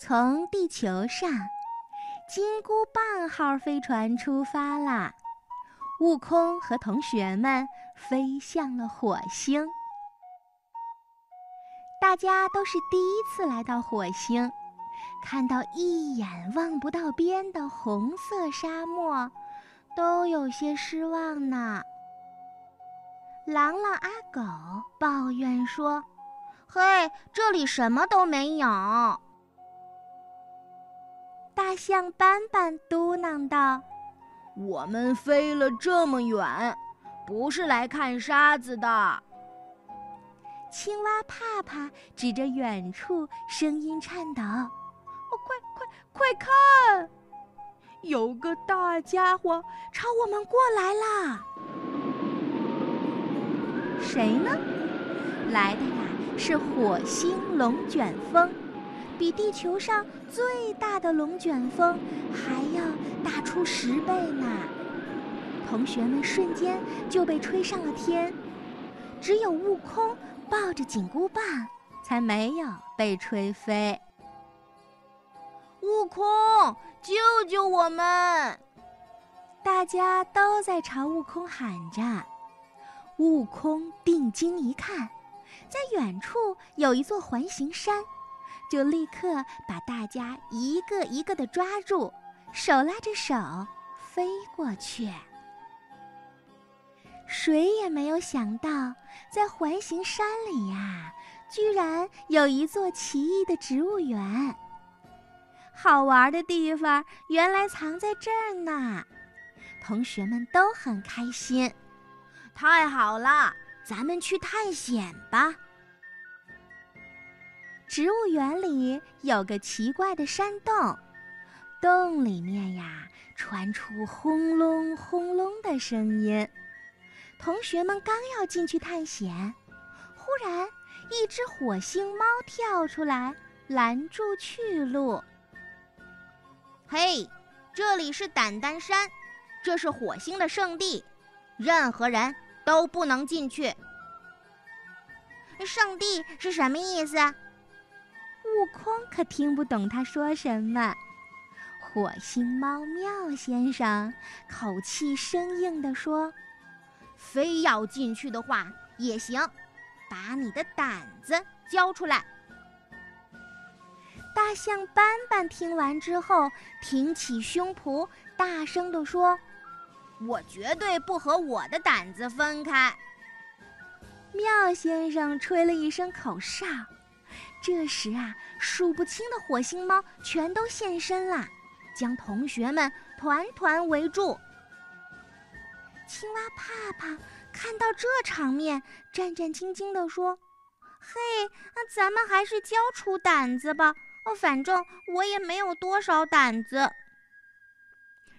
从地球上，金箍棒号飞船出发啦！悟空和同学们飞向了火星。大家都是第一次来到火星，看到一眼望不到边的红色沙漠，都有些失望呢。狼狼阿狗抱怨说：“嘿，这里什么都没有。”大象斑斑嘟囔道：“我们飞了这么远，不是来看沙子的。”青蛙怕怕指着远处，声音颤抖：“哦，快快快看，有个大家伙朝我们过来啦！”谁呢？来的呀是火星龙卷风，比地球上最大的龙卷风还要大出十倍呢。同学们瞬间就被吹上了天，只有悟空抱着紧箍棒，才没有被吹飞。悟空，救救我们！大家都在朝悟空喊着。悟空定睛一看，在远处有一座环形山，就立刻把大家一个一个的抓住，手拉着手飞过去。谁也没有想到，在环形山里呀，居然有一座奇异的植物园。好玩的地方原来藏在这儿呢，同学们都很开心。太好了，咱们去探险吧。植物园里有个奇怪的山洞，洞里面呀传出轰隆轰隆的声音。同学们刚要进去探险，忽然一只火星猫跳出来拦住去路。嘿，这里是胆丹山，这是火星的圣地，任何人。都不能进去。圣地是什么意思？悟空可听不懂他说什么。火星猫妙先生口气生硬地说：“非要进去的话也行，把你的胆子交出来。”大象斑斑听完之后，挺起胸脯，大声地说。我绝对不和我的胆子分开。妙先生吹了一声口哨，这时啊，数不清的火星猫全都现身了，将同学们团团围住。青蛙怕怕看到这场面，战战兢兢地说：“嘿，那咱们还是交出胆子吧。哦，反正我也没有多少胆子。”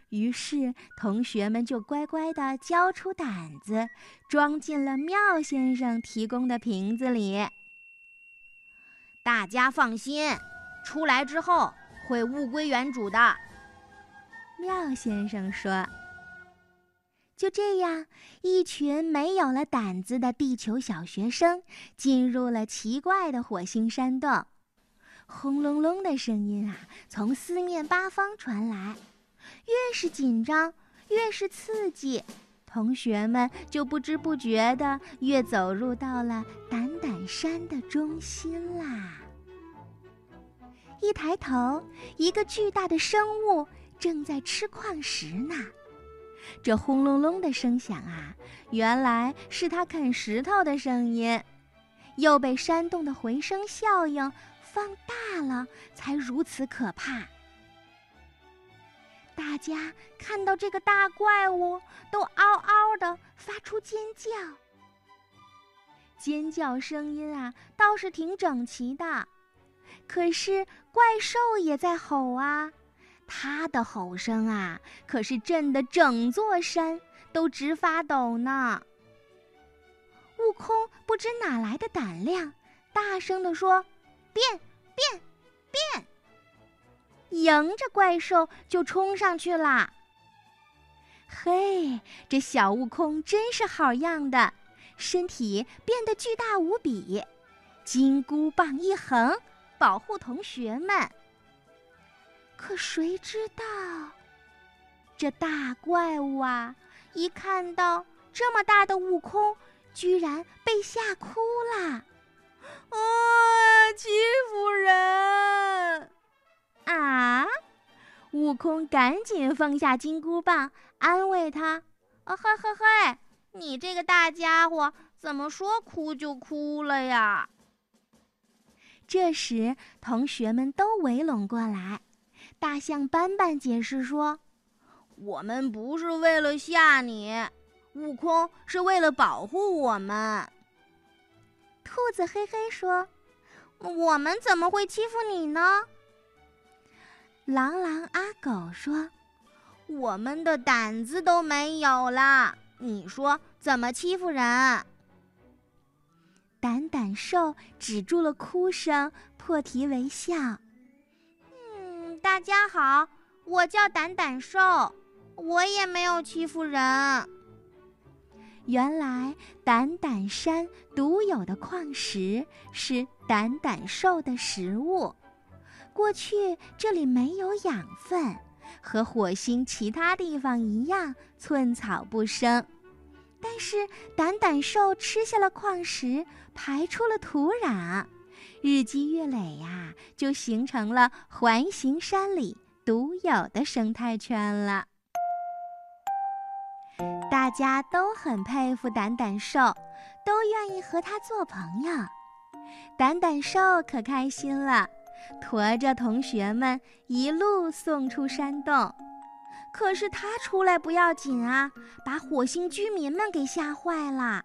于是，同学们就乖乖地交出胆子，装进了妙先生提供的瓶子里。大家放心，出来之后会物归原主的。妙先生说：“就这样，一群没有了胆子的地球小学生进入了奇怪的火星山洞。轰隆隆的声音啊，从四面八方传来。”越是紧张，越是刺激，同学们就不知不觉地越走入到了胆胆山的中心啦。一抬头，一个巨大的生物正在吃矿石呢。这轰隆隆的声响啊，原来是他啃石头的声音，又被山洞的回声效应放大了，才如此可怕。大家看到这个大怪物，都嗷发出尖叫。尖叫声音啊，倒是挺整齐的，可是怪兽也在吼啊，它的吼声啊，可是震得整座山都直发抖呢。悟空不知哪来的胆量，大声地说：“变，变，变！”迎着怪兽就冲上去了。嘿，这小悟空真是好样的，身体变得巨大无比，金箍棒一横，保护同学们。可谁知道，这大怪物啊，一看到这么大的悟空，居然被吓哭了！啊，欺负人！悟空赶紧放下金箍棒，安慰他：“啊，嘿嘿嘿，你这个大家伙，怎么说哭就哭了呀？”这时，同学们都围拢过来。大象斑斑解释说：“我们不是为了吓你，悟空是为了保护我们。”兔子嘿嘿说：“我们怎么会欺负你呢？”狼狼阿狗说：“我们的胆子都没有了，你说怎么欺负人？”胆胆兽止住了哭声，破涕为笑：“嗯，大家好，我叫胆胆兽，我也没有欺负人。”原来胆胆山独有的矿石是胆胆兽的食物。过去这里没有养分，和火星其他地方一样寸草不生。但是胆胆兽吃下了矿石，排出了土壤，日积月累呀，就形成了环形山里独有的生态圈了。大家都很佩服胆胆兽，都愿意和他做朋友。胆胆兽可开心了。驮着同学们一路送出山洞，可是他出来不要紧啊，把火星居民们给吓坏了。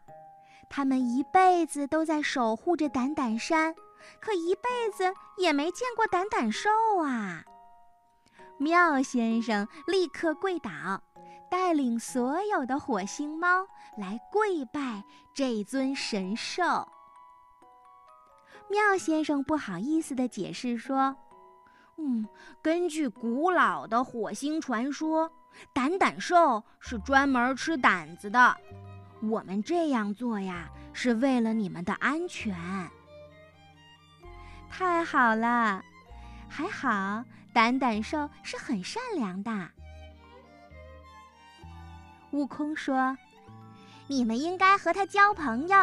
他们一辈子都在守护着胆胆山，可一辈子也没见过胆胆兽啊！妙先生立刻跪倒，带领所有的火星猫来跪拜这尊神兽。妙先生不好意思地解释说：“嗯，根据古老的火星传说，胆胆兽是专门吃胆子的。我们这样做呀，是为了你们的安全。”太好了，还好胆胆兽是很善良的。悟空说：“你们应该和他交朋友。”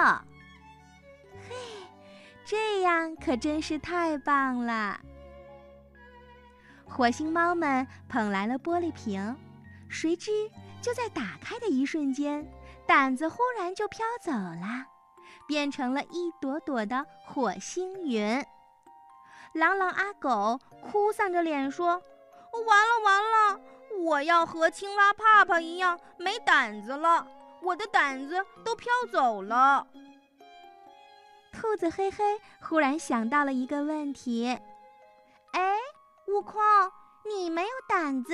这样可真是太棒了！火星猫们捧来了玻璃瓶，谁知就在打开的一瞬间，胆子忽然就飘走了，变成了一朵朵的火星云。狼狼阿狗哭丧着脸说：“完了完了，我要和青蛙帕帕一样没胆子了，我的胆子都飘走了。”兔子嘿嘿忽然想到了一个问题：“哎，悟空，你没有胆子，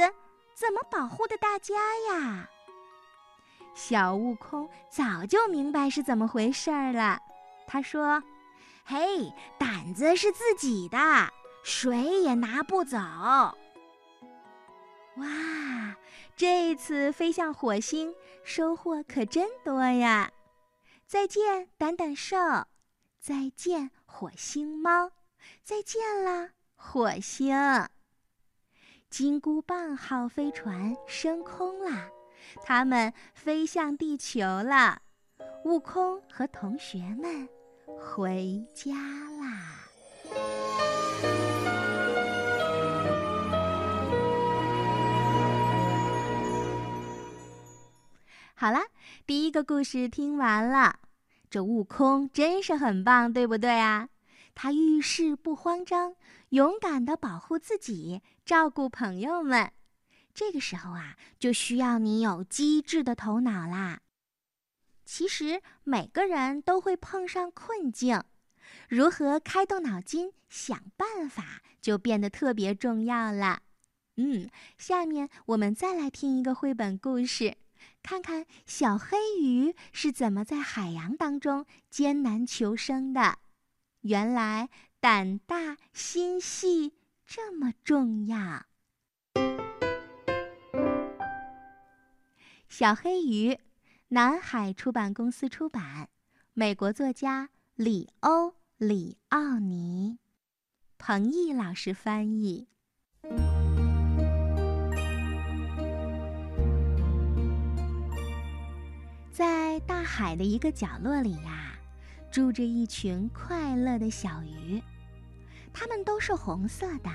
怎么保护的大家呀？”小悟空早就明白是怎么回事儿了，他说：“嘿，胆子是自己的，谁也拿不走。”哇，这次飞向火星，收获可真多呀！再见，胆胆兽。再见，火星猫！再见了，火星！金箍棒号飞船升空了，他们飞向地球了。悟空和同学们回家啦。好了，第一个故事听完了。这悟空真是很棒，对不对啊？他遇事不慌张，勇敢地保护自己，照顾朋友们。这个时候啊，就需要你有机智的头脑啦。其实每个人都会碰上困境，如何开动脑筋想办法，就变得特别重要了。嗯，下面我们再来听一个绘本故事。看看小黑鱼是怎么在海洋当中艰难求生的。原来胆大心细这么重要。小黑鱼，南海出版公司出版，美国作家里欧·里奥尼，彭毅老师翻译。在大海的一个角落里呀，住着一群快乐的小鱼，它们都是红色的，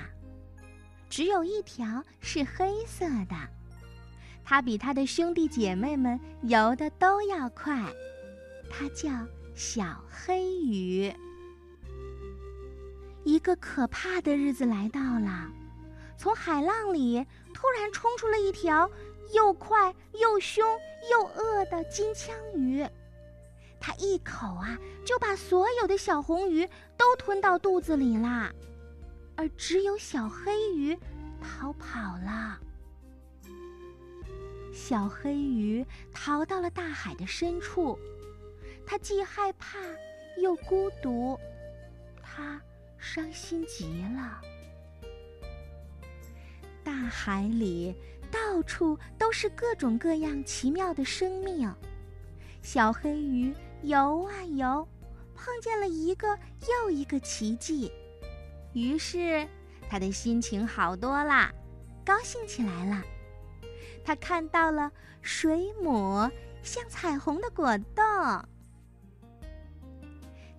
只有一条是黑色的。它比它的兄弟姐妹们游的都要快，它叫小黑鱼。一个可怕的日子来到了，从海浪里突然冲出了一条又快又凶又饿的金枪鱼，它一口啊就把所有的小红鱼都吞到肚子里啦，而只有小黑鱼逃跑了。小黑鱼逃到了大海的深处，它既害怕又孤独，它伤心极了。大海里到到处都是各种各样奇妙的生命，小黑鱼游啊游，碰见了一个又一个奇迹，于是他的心情好多啦，高兴起来了。他看到了水母像彩虹的果冻，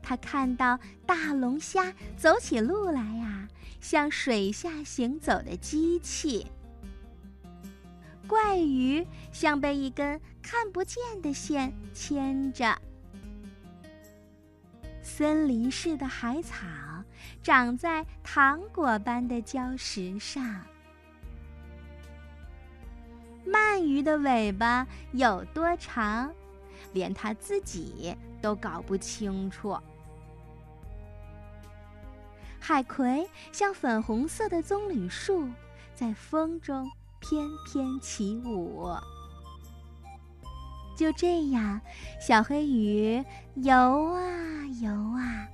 他看到大龙虾走起路来呀，像水下行走的机器；怪鱼像被一根看不见的线牵着；森林似的海草长在糖果般的礁石上。鳗鱼的尾巴有多长，连它自己都搞不清楚。海葵像粉红色的棕榈树，在风中翩翩起舞。就这样，小黑鱼游啊游啊，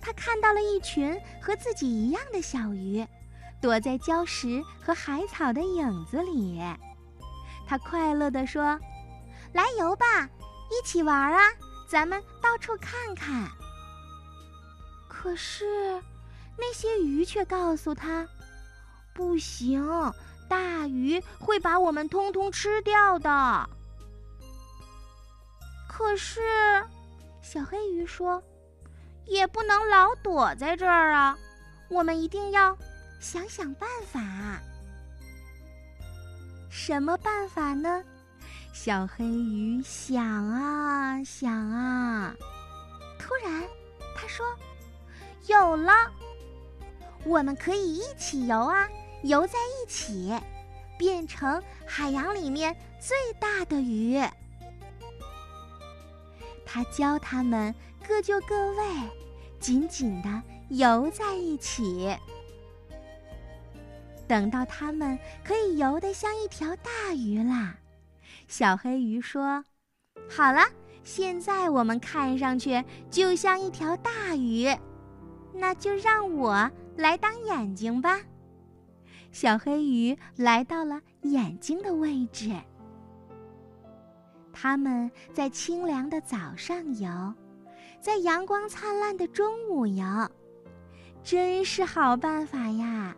它看到了一群和自己一样的小鱼，躲在礁石和海草的影子里。它快乐地说：“来游吧，一起玩啊！咱们到处看看。”可是，那些鱼却告诉他：“不行，大鱼会把我们通通吃掉的。”可是，小黑鱼说：“也不能老躲在这儿啊，我们一定要想想办法。”什么办法呢？小黑鱼想啊想啊，突然他说：“有了，我们可以一起游啊，游在一起，变成海洋里面最大的鱼。”他教他们各就各位，紧紧的游在一起。等到它们可以游得像一条大鱼啦，小黑鱼说：“好了，现在我们看上去就像一条大鱼，那就让我来当眼睛吧。”小黑鱼来到了眼睛的位置。它们在清凉的早上游，在阳光灿烂的中午游，真是好办法呀！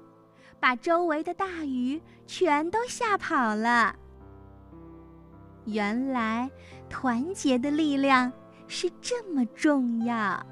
把周围的大鱼全都吓跑了。原来，团结的力量是这么重要。